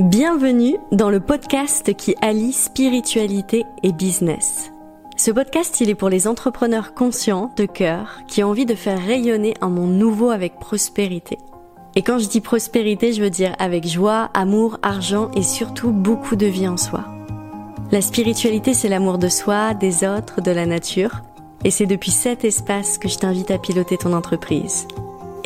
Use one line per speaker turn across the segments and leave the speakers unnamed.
Bienvenue dans le podcast qui allie spiritualité et business. Ce podcast, il est pour les entrepreneurs conscients, de cœur, qui ont envie de faire rayonner un monde nouveau avec prospérité. Et quand je dis prospérité, je veux dire avec joie, amour, argent et surtout beaucoup de vie en soi. La spiritualité, c'est l'amour de soi, des autres, de la nature. Et c'est depuis cet espace que je t'invite à piloter ton entreprise.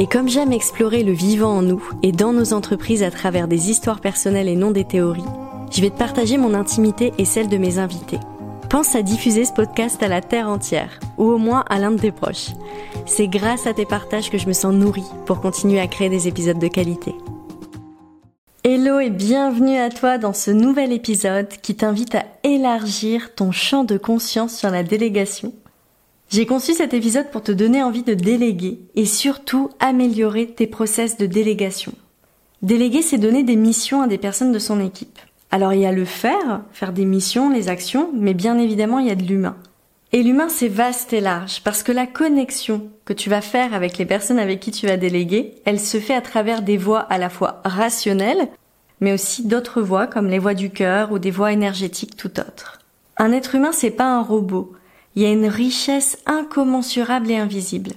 Et comme j'aime explorer le vivant en nous et dans nos entreprises à travers des histoires personnelles et non des théories, je vais te partager mon intimité et celle de mes invités. Pense à diffuser ce podcast à la terre entière, ou au moins à l'un de tes proches. C'est grâce à tes partages que je me sens nourrie pour continuer à créer des épisodes de qualité. Hello et bienvenue à toi dans ce nouvel épisode qui t'invite à élargir ton champ de conscience sur la délégation j'ai conçu cet épisode pour te donner envie de déléguer et surtout améliorer tes process de délégation. Déléguer, c'est donner des missions à des personnes de son équipe. Alors il y a le faire, faire des missions, les actions, mais bien évidemment il y a de l'humain. Et l'humain c'est vaste et large parce que la connexion que tu vas faire avec les personnes avec qui tu vas déléguer, elle se fait à travers des voies à la fois rationnelles, mais aussi d'autres voies comme les voies du cœur ou des voies énergétiques tout autres. Un être humain c'est pas un robot il y a une richesse incommensurable et invisible.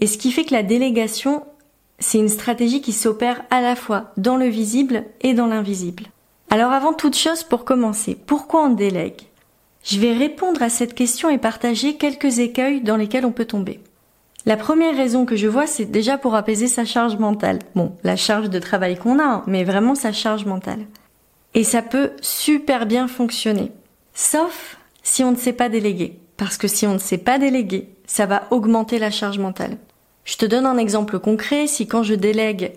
Et ce qui fait que la délégation, c'est une stratégie qui s'opère à la fois dans le visible et dans l'invisible. Alors avant toute chose, pour commencer, pourquoi on délègue? Je vais répondre à cette question et partager quelques écueils dans lesquels on peut tomber. La première raison que je vois, c'est déjà pour apaiser sa charge mentale. Bon, la charge de travail qu'on a, hein, mais vraiment sa charge mentale. Et ça peut super bien fonctionner. Sauf si on ne sait pas déléguer. Parce que si on ne sait pas déléguer, ça va augmenter la charge mentale. Je te donne un exemple concret. Si quand je délègue,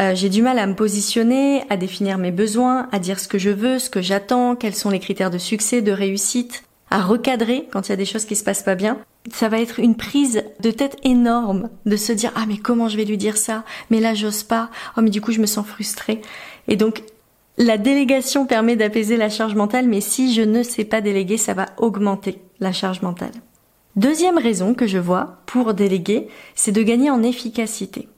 euh, j'ai du mal à me positionner, à définir mes besoins, à dire ce que je veux, ce que j'attends, quels sont les critères de succès, de réussite, à recadrer quand il y a des choses qui se passent pas bien, ça va être une prise de tête énorme de se dire ah mais comment je vais lui dire ça? Mais là j'ose pas oh mais du coup je me sens frustrée et donc la délégation permet d'apaiser la charge mentale, mais si je ne sais pas déléguer, ça va augmenter la charge mentale. Deuxième raison que je vois pour déléguer, c'est de gagner en efficacité.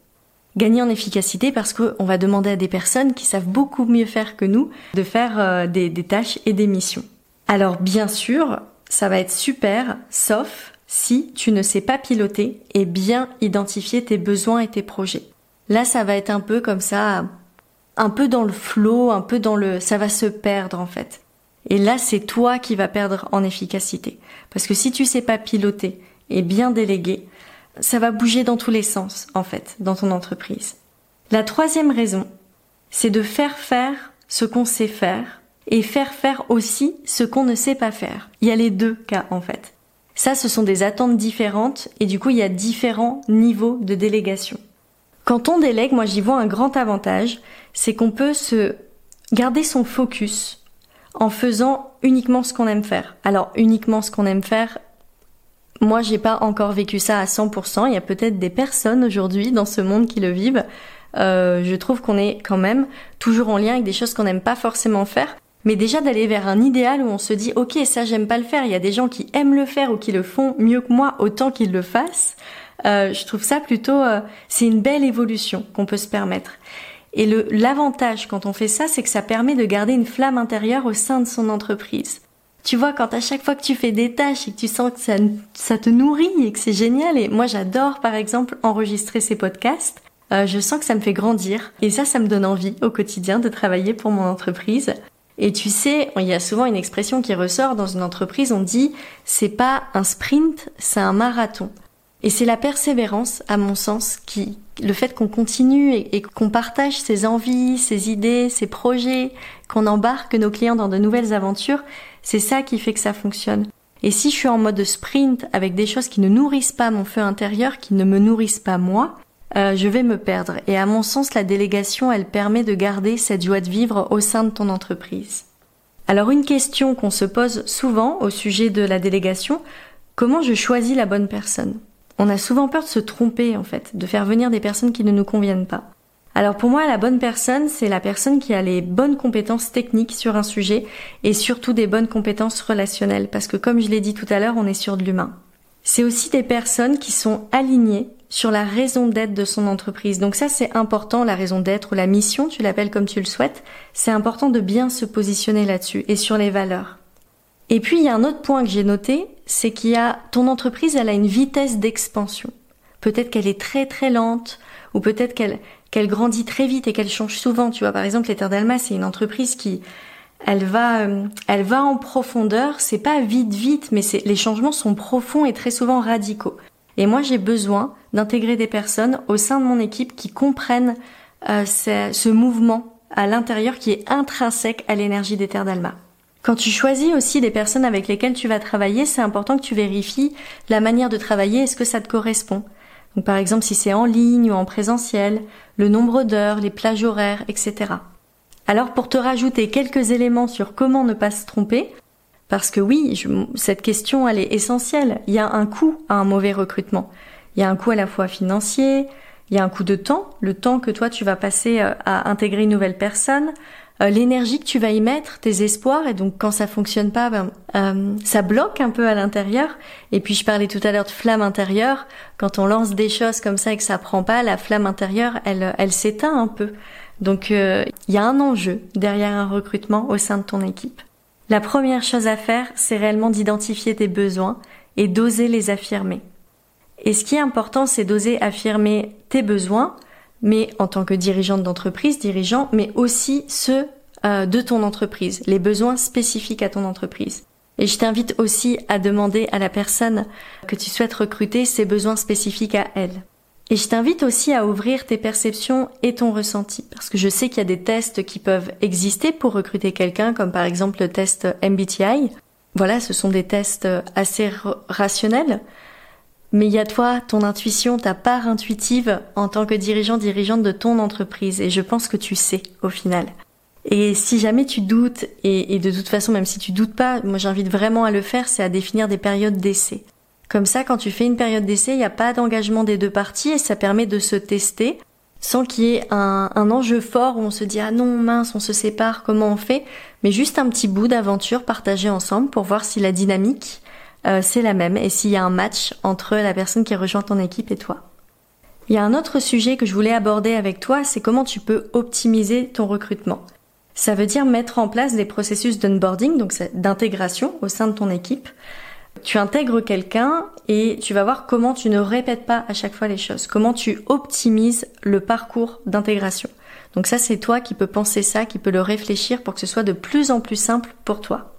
Gagner en efficacité parce qu'on va demander à des personnes qui savent beaucoup mieux faire que nous de faire euh, des, des tâches et des missions. Alors bien sûr, ça va être super, sauf si tu ne sais pas piloter et bien identifier tes besoins et tes projets. Là, ça va être un peu comme ça, un peu dans le flot, un peu dans le, ça va se perdre en fait. Et là, c'est toi qui vas perdre en efficacité. Parce que si tu sais pas piloter et bien déléguer, ça va bouger dans tous les sens, en fait, dans ton entreprise. La troisième raison, c'est de faire faire ce qu'on sait faire et faire faire aussi ce qu'on ne sait pas faire. Il y a les deux cas, en fait. Ça, ce sont des attentes différentes et du coup, il y a différents niveaux de délégation. Quand on délègue, moi j'y vois un grand avantage, c'est qu'on peut se garder son focus en faisant uniquement ce qu'on aime faire. Alors uniquement ce qu'on aime faire, moi j'ai pas encore vécu ça à 100%, il y a peut-être des personnes aujourd'hui dans ce monde qui le vivent. Euh, je trouve qu'on est quand même toujours en lien avec des choses qu'on n'aime pas forcément faire. Mais déjà d'aller vers un idéal où on se dit ok ça j'aime pas le faire, il y a des gens qui aiment le faire ou qui le font mieux que moi autant qu'ils le fassent. Euh, je trouve ça plutôt, euh, c'est une belle évolution qu'on peut se permettre. Et le l'avantage quand on fait ça, c'est que ça permet de garder une flamme intérieure au sein de son entreprise. Tu vois, quand à chaque fois que tu fais des tâches et que tu sens que ça, ça te nourrit et que c'est génial, et moi j'adore par exemple enregistrer ces podcasts, euh, je sens que ça me fait grandir. Et ça, ça me donne envie au quotidien de travailler pour mon entreprise. Et tu sais, il y a souvent une expression qui ressort dans une entreprise, on dit c'est pas un sprint, c'est un marathon. Et c'est la persévérance, à mon sens, qui, le fait qu'on continue et, qu'on partage ses envies, ses idées, ses projets, qu'on embarque nos clients dans de nouvelles aventures, c'est ça qui fait que ça fonctionne. Et si je suis en mode sprint avec des choses qui ne nourrissent pas mon feu intérieur, qui ne me nourrissent pas moi, euh, je vais me perdre. Et à mon sens, la délégation, elle permet de garder cette joie de vivre au sein de ton entreprise. Alors une question qu'on se pose souvent au sujet de la délégation, comment je choisis la bonne personne? On a souvent peur de se tromper en fait, de faire venir des personnes qui ne nous conviennent pas. Alors pour moi, la bonne personne, c'est la personne qui a les bonnes compétences techniques sur un sujet et surtout des bonnes compétences relationnelles, parce que comme je l'ai dit tout à l'heure, on est sur de l'humain. C'est aussi des personnes qui sont alignées sur la raison d'être de son entreprise. Donc ça c'est important, la raison d'être ou la mission, tu l'appelles comme tu le souhaites, c'est important de bien se positionner là-dessus et sur les valeurs. Et puis il y a un autre point que j'ai noté, c'est qu'il y a ton entreprise, elle a une vitesse d'expansion. Peut-être qu'elle est très très lente, ou peut-être qu'elle qu'elle grandit très vite et qu'elle change souvent. Tu vois, par exemple, d'Alma, c'est une entreprise qui elle va euh, elle va en profondeur. C'est pas vite vite, mais c'est les changements sont profonds et très souvent radicaux. Et moi, j'ai besoin d'intégrer des personnes au sein de mon équipe qui comprennent euh, ce, ce, mouvement à l'intérieur qui est intrinsèque à l'énergie des. Quand tu choisis aussi des personnes avec lesquelles tu vas travailler, c'est important que tu vérifies la manière de travailler, est-ce que ça te correspond? Donc par exemple si c'est en ligne ou en présentiel, le nombre d'heures, les plages horaires, etc. Alors pour te rajouter quelques éléments sur comment ne pas se tromper, parce que oui, cette question, elle est essentielle. Il y a un coût à un mauvais recrutement. Il y a un coût à la fois financier, il y a un coût de temps, le temps que toi tu vas passer euh, à intégrer une nouvelle personne, euh, l'énergie que tu vas y mettre, tes espoirs, et donc quand ça fonctionne pas, ben, euh, ça bloque un peu à l'intérieur. Et puis je parlais tout à l'heure de flamme intérieure. Quand on lance des choses comme ça et que ça prend pas, la flamme intérieure, elle, elle s'éteint un peu. Donc il y a un enjeu derrière un recrutement au sein de ton équipe. La première chose à faire, c'est réellement d'identifier tes besoins et d'oser les affirmer. Et ce qui est important, c'est d'oser affirmer tes besoins, mais en tant que dirigeante d'entreprise, dirigeant, mais aussi ceux euh, de ton entreprise, les besoins spécifiques à ton entreprise. Et je t'invite aussi à demander à la personne que tu souhaites recruter ses besoins spécifiques à elle. Et je t'invite aussi à ouvrir tes perceptions et ton ressenti, parce que je sais qu'il y a des tests qui peuvent exister pour recruter quelqu'un, comme par exemple le test MBTI. Voilà, ce sont des tests assez rationnels. Mais il y a toi, ton intuition, ta part intuitive en tant que dirigeant, dirigeante de ton entreprise. Et je pense que tu sais, au final. Et si jamais tu doutes, et, de toute façon, même si tu doutes pas, moi j'invite vraiment à le faire, c'est à définir des périodes d'essai. Comme ça, quand tu fais une période d'essai, il n'y a pas d'engagement des deux parties et ça permet de se tester sans qu'il y ait un, enjeu fort où on se dit ah non mince on se sépare comment on fait? Mais juste un petit bout d'aventure partagé ensemble pour voir si la dynamique euh, c'est la même et s'il y a un match entre la personne qui rejoint ton équipe et toi. Il y a un autre sujet que je voulais aborder avec toi, c'est comment tu peux optimiser ton recrutement. Ça veut dire mettre en place des processus d'onboarding, donc d'intégration au sein de ton équipe, tu intègres quelqu'un et tu vas voir comment tu ne répètes pas à chaque fois les choses, comment tu optimises le parcours d'intégration. Donc ça, c'est toi qui peux penser ça, qui peux le réfléchir pour que ce soit de plus en plus simple pour toi.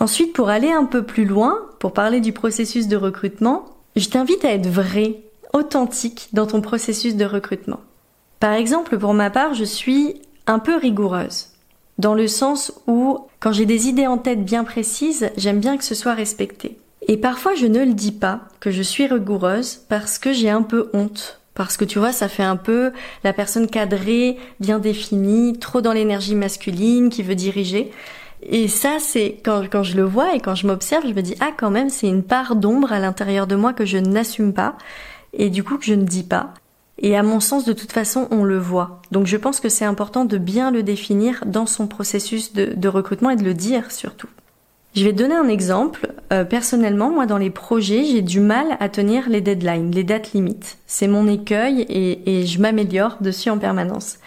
Ensuite, pour aller un peu plus loin, pour parler du processus de recrutement, je t'invite à être vrai, authentique dans ton processus de recrutement. Par exemple, pour ma part, je suis un peu rigoureuse. Dans le sens où, quand j'ai des idées en tête bien précises, j'aime bien que ce soit respecté. Et parfois je ne le dis pas, que je suis rigoureuse, parce que j'ai un peu honte. Parce que tu vois, ça fait un peu la personne cadrée, bien définie, trop dans l'énergie masculine, qui veut diriger. Et ça, c'est quand, quand je le vois et quand je m'observe, je me dis, ah quand même, c'est une part d'ombre à l'intérieur de moi que je n'assume pas, et du coup que je ne dis pas. Et à mon sens, de toute façon, on le voit. Donc je pense que c'est important de bien le définir dans son processus de, recrutement et de le dire surtout. Je vais donner un exemple. Euh, personnellement, moi, dans les projets, j'ai du mal à tenir les deadlines, les dates limites. C'est mon écueil et, et je m'améliore dessus en permanence.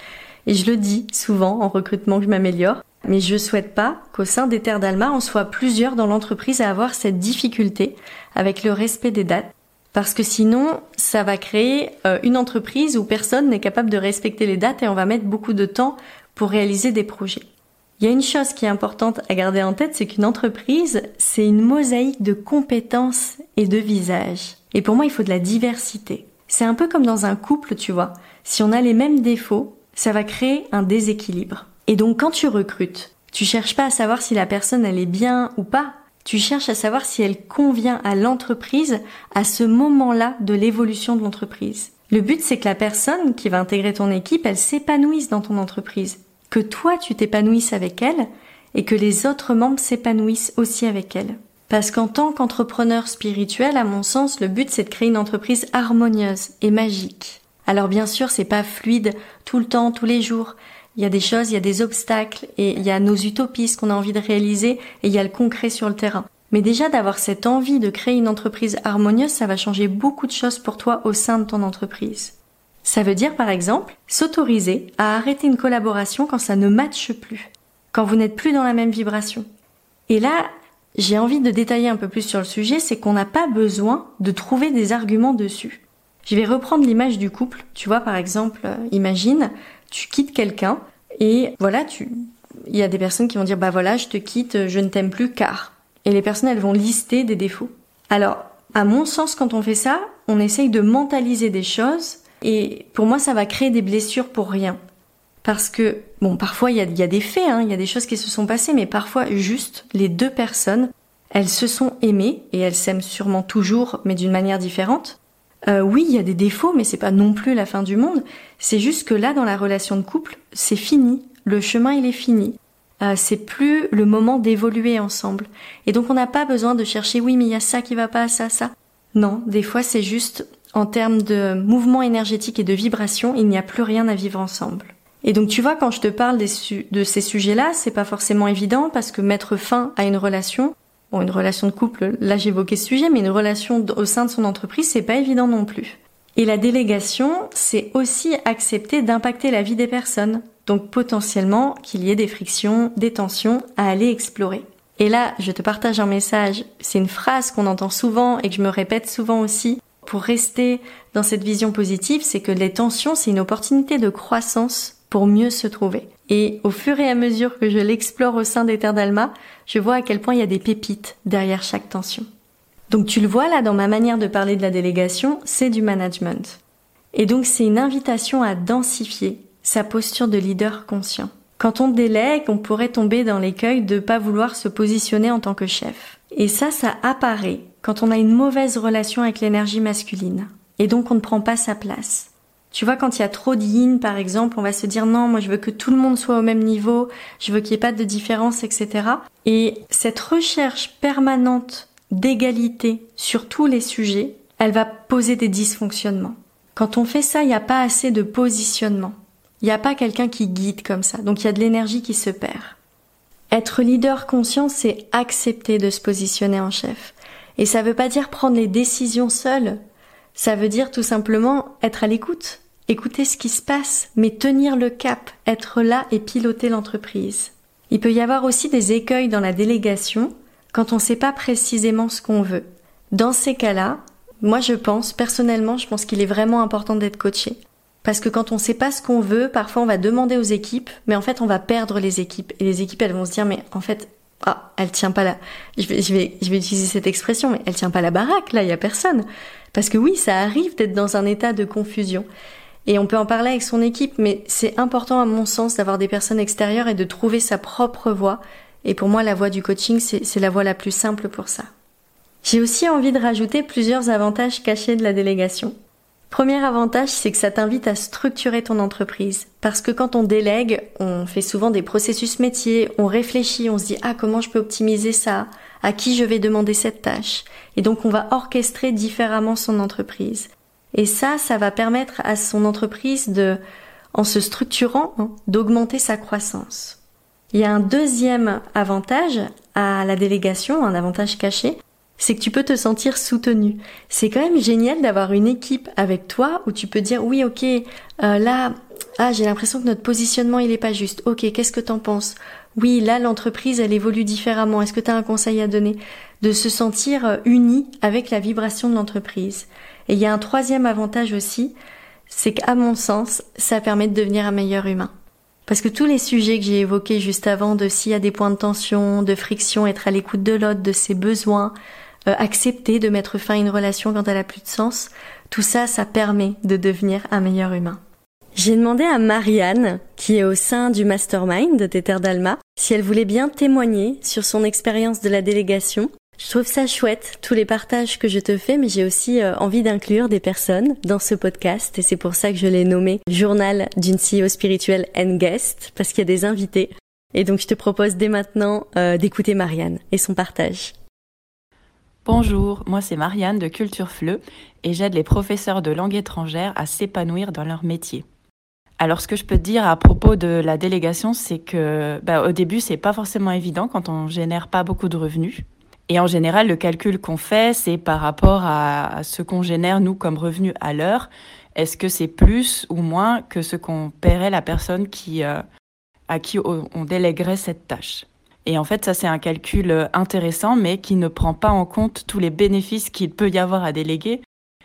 Et je le dis souvent en recrutement que je m'améliore. Mais je souhaite pas qu'au sein des terres d'Alma, on soit plusieurs dans l'entreprise à avoir cette difficulté avec le respect des dates parce que sinon, ça va créer euh, une entreprise où personne n'est capable de respecter les dates et on va mettre beaucoup de temps pour réaliser des projets. Il y a une chose qui est importante à garder en tête, c'est qu'une entreprise, c'est une mosaïque de compétences et de visages. Et pour moi, il faut de la diversité. C'est un peu comme dans un couple, tu vois. Si on a les mêmes défauts, ça va créer un déséquilibre. Et donc quand tu recrutes, tu cherches pas à savoir si la personne elle est bien ou pas, tu cherches à savoir si elle convient à l'entreprise à ce moment-là de l'évolution de l'entreprise. Le but, c'est que la personne qui va intégrer ton équipe, elle s'épanouisse dans ton entreprise. Que toi, tu t'épanouisses avec elle et que les autres membres s'épanouissent aussi avec elle. Parce qu'en tant qu'entrepreneur spirituel, à mon sens, le but, c'est de créer une entreprise harmonieuse et magique. Alors bien sûr, c'est pas fluide tout le temps, tous les jours. Il y a des choses, il y a des obstacles et il y a nos utopies, ce qu'on a envie de réaliser et il y a le concret sur le terrain. Mais déjà d'avoir cette envie de créer une entreprise harmonieuse, ça va changer beaucoup de choses pour toi au sein de ton entreprise. Ça veut dire par exemple s'autoriser à arrêter une collaboration quand ça ne matche plus, quand vous n'êtes plus dans la même vibration. Et là, j'ai envie de détailler un peu plus sur le sujet, c'est qu'on n'a pas besoin de trouver des arguments dessus. Je vais reprendre l'image du couple. Tu vois, par exemple, euh, imagine, tu quittes quelqu'un et voilà, tu, il y a des personnes qui vont dire, bah voilà, je te quitte, je ne t'aime plus car. Et les personnes, elles vont lister des défauts. Alors, à mon sens, quand on fait ça, on essaye de mentaliser des choses et pour moi, ça va créer des blessures pour rien. Parce que, bon, parfois, il y a, y a, des faits, hein, il y a des choses qui se sont passées, mais parfois, juste, les deux personnes, elles se sont aimées et elles s'aiment sûrement toujours, mais d'une manière différente. Euh, oui, il y a des défauts, mais c'est pas non plus la fin du monde. C'est juste que là, dans la relation de couple, c'est fini. Le chemin, il est fini. Euh, c'est plus le moment d'évoluer ensemble. Et donc, on n'a pas besoin de chercher, oui, mais il y a ça qui va pas, ça, ça. Non, des fois, c'est juste en termes de mouvement énergétique et de vibration, il n'y a plus rien à vivre ensemble. Et donc, tu vois, quand je te parle de ces sujets-là, c'est pas forcément évident parce que mettre fin à une relation, Bon, une relation de couple, là j'évoquais ce sujet, mais une relation au sein de son entreprise, c'est pas évident non plus. Et la délégation, c'est aussi accepter d'impacter la vie des personnes. Donc potentiellement qu'il y ait des frictions, des tensions à aller explorer. Et là, je te partage un message, c'est une phrase qu'on entend souvent et que je me répète souvent aussi pour rester dans cette vision positive, c'est que les tensions, c'est une opportunité de croissance pour mieux se trouver. Et au fur et à mesure que je l'explore au sein des terres d'Alma, je vois à quel point il y a des pépites derrière chaque tension. Donc tu le vois là dans ma manière de parler de la délégation, c'est du management. Et donc c'est une invitation à densifier sa posture de leader conscient. Quand on délègue, on pourrait tomber dans l'écueil de pas vouloir se positionner en tant que chef. Et ça, ça apparaît quand on a une mauvaise relation avec l'énergie masculine. Et donc on ne prend pas sa place. Tu vois, quand il y a trop d'yin, par exemple, on va se dire non, moi je veux que tout le monde soit au même niveau, je veux qu'il n'y ait pas de différence, etc. Et cette recherche permanente d'égalité sur tous les sujets, elle va poser des dysfonctionnements. Quand on fait ça, il n'y a pas assez de positionnement. Il n'y a pas quelqu'un qui guide comme ça. Donc il y a de l'énergie qui se perd. Être leader conscient, c'est accepter de se positionner en chef. Et ça ne veut pas dire prendre les décisions seul. Ça veut dire tout simplement être à l'écoute, écouter ce qui se passe, mais tenir le cap, être là et piloter l'entreprise. Il peut y avoir aussi des écueils dans la délégation quand on ne sait pas précisément ce qu'on veut. Dans ces cas-là, moi je pense, personnellement, je pense qu'il est vraiment important d'être coaché. Parce que quand on ne sait pas ce qu'on veut, parfois on va demander aux équipes, mais en fait on va perdre les équipes. Et les équipes elles vont se dire mais en fait ah, elle tient pas la, je vais, je vais, utiliser cette expression, mais elle tient pas la baraque, là, il y a personne. Parce que oui, ça arrive d'être dans un état de confusion. Et on peut en parler avec son équipe, mais c'est important à mon sens d'avoir des personnes extérieures et de trouver sa propre voie. Et pour moi, la voie du coaching, c'est la voie la plus simple pour ça. J'ai aussi envie de rajouter plusieurs avantages cachés de la délégation. Premier avantage, c'est que ça t'invite à structurer ton entreprise. Parce que quand on délègue, on fait souvent des processus métiers, on réfléchit, on se dit ah comment je peux optimiser ça, à qui je vais demander cette tâche? Et donc on va orchestrer différemment son entreprise. Et ça, ça va permettre à son entreprise de, en se structurant, hein, d'augmenter sa croissance. Il y a un deuxième avantage à la délégation, un avantage caché, c'est que tu peux te sentir soutenu. C'est quand même génial d'avoir une équipe avec toi où tu peux dire oui ok euh, là ah j'ai l'impression que notre positionnement il est pas juste. Ok qu'est-ce que t'en penses? Oui là l'entreprise elle évolue différemment. Est-ce que tu as un conseil à donner? De se sentir euh, uni avec la vibration de l'entreprise. Et il y a un troisième avantage aussi, c'est qu'à mon sens ça permet de devenir un meilleur humain. Parce que tous les sujets que j'ai évoqués juste avant, de s'il y a des points de tension, de friction, être à l'écoute de l'autre, de ses besoins, euh, accepter de mettre fin à une relation quand elle a plus de sens, tout ça, ça permet de devenir un meilleur humain. J'ai demandé à Marianne, qui est au sein du mastermind de Tether d'Alma, si elle voulait bien témoigner sur son expérience de la délégation. Je trouve ça chouette, tous les partages que je te fais, mais j'ai aussi euh, envie d'inclure des personnes dans ce podcast, et c'est pour ça que je l'ai nommé Journal d'une CEO spirituelle and guest, parce qu'il y a des invités. Et donc je te propose dès maintenant euh, d'écouter Marianne et son partage.
Bonjour, moi c'est Marianne de Culture Fleu et j'aide les professeurs de langue étrangère à s'épanouir dans leur métier. Alors ce que je peux te dire à propos de la délégation, c'est que bah, au début c'est pas forcément évident quand on génère pas beaucoup de revenus. Et en général, le calcul qu'on fait, c'est par rapport à, ce qu'on génère, nous, comme revenu à l'heure. Est-ce que c'est plus ou moins que ce qu'on paierait la personne qui, euh, à qui on délèguerait cette tâche? Et en fait, ça, c'est un calcul intéressant, mais qui ne prend pas en compte tous les bénéfices qu'il peut y avoir à déléguer.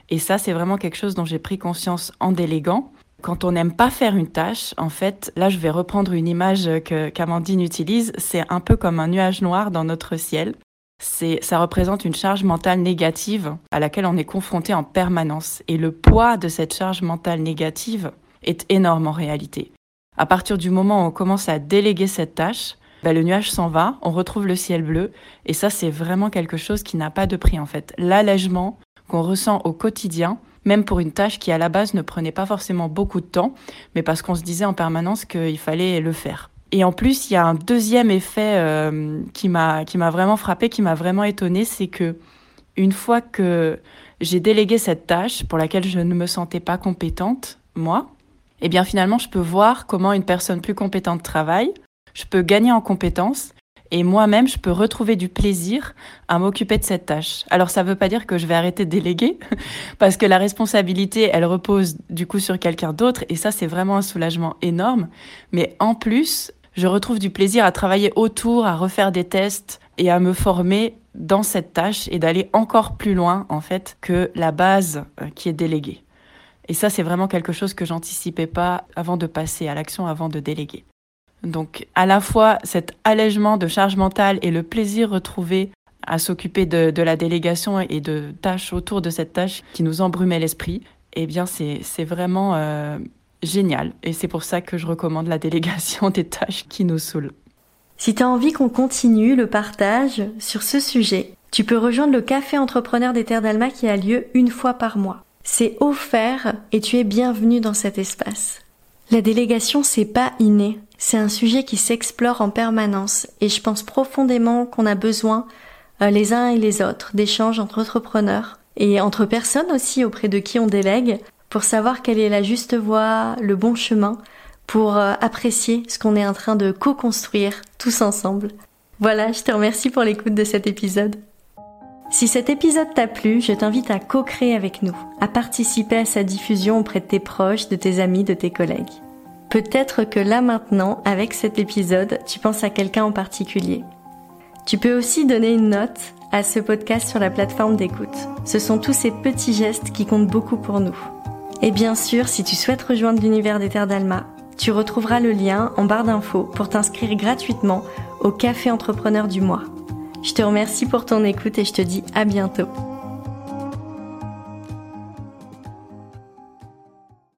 Et ça, c'est vraiment quelque chose dont j'ai pris conscience en déléguant. Quand on n'aime pas faire une tâche, en fait, là, je vais reprendre une image que qu'Amandine utilise. C'est un peu comme un nuage noir dans notre ciel ça représente une charge mentale négative à laquelle on est confronté en permanence. Et le poids de cette charge mentale négative est énorme en réalité. À partir du moment où on commence à déléguer cette tâche, bah, le nuage s'en va, on retrouve le ciel bleu, et ça c'est vraiment quelque chose qui n'a pas de prix en fait. L'allègement qu'on ressent au quotidien, même pour une tâche qui à la base ne prenait pas forcément beaucoup de temps, mais parce qu'on se disait en permanence qu'il fallait le faire. Et en plus, il y a un deuxième effet euh, qui m'a qui m'a vraiment frappé, qui m'a vraiment étonné, c'est que une fois que j'ai délégué cette tâche pour laquelle je ne me sentais pas compétente, moi, eh bien finalement, je peux voir comment une personne plus compétente travaille, je peux gagner en compétences et moi-même, je peux retrouver du plaisir à m'occuper de cette tâche. Alors, ça ne veut pas dire que je vais arrêter de déléguer, parce que la responsabilité, elle repose du coup sur quelqu'un d'autre, et ça, c'est vraiment un soulagement énorme. Mais en plus, je retrouve du plaisir à travailler autour, à refaire des tests et à me former dans cette tâche et d'aller encore plus loin en fait que la base euh, qui est déléguée. Et ça, c'est vraiment quelque chose que j'anticipais pas avant de passer à l'action, avant de déléguer. Donc, à la fois cet allègement de charge mentale et le plaisir retrouvé à s'occuper de, la délégation et de tâches autour de cette tâche qui nous embrumait l'esprit, eh bien, c'est vraiment euh, génial. Et c'est pour ça que je recommande la délégation des tâches qui nous saoulent.
Si tu as envie qu'on continue le partage sur ce sujet, tu peux rejoindre le Café Entrepreneur des Terres d'Alma qui a lieu une fois par mois. C'est offert et tu es bienvenu dans cet espace. La délégation, c'est pas inné. C'est un sujet qui s'explore en permanence et je pense profondément qu'on a besoin, euh, les uns et les autres, d'échanges entre entrepreneurs et entre personnes aussi auprès de qui on délègue pour savoir quelle est la juste voie, le bon chemin, pour euh, apprécier ce qu'on est en train de co-construire tous ensemble. Voilà, je te remercie pour l'écoute de cet épisode. Si cet épisode t'a plu, je t'invite à co-créer avec nous, à participer à sa diffusion auprès de tes proches, de tes amis, de tes collègues. Peut-être que là maintenant, avec cet épisode, tu penses à quelqu'un en particulier. Tu peux aussi donner une note à ce podcast sur la plateforme d'écoute. Ce sont tous ces petits gestes qui comptent beaucoup pour nous. Et bien sûr, si tu souhaites rejoindre l'univers des Terres d'Alma, tu retrouveras le lien en barre d'infos pour t'inscrire gratuitement au Café Entrepreneur du mois. Je te remercie pour ton écoute et je te dis à bientôt.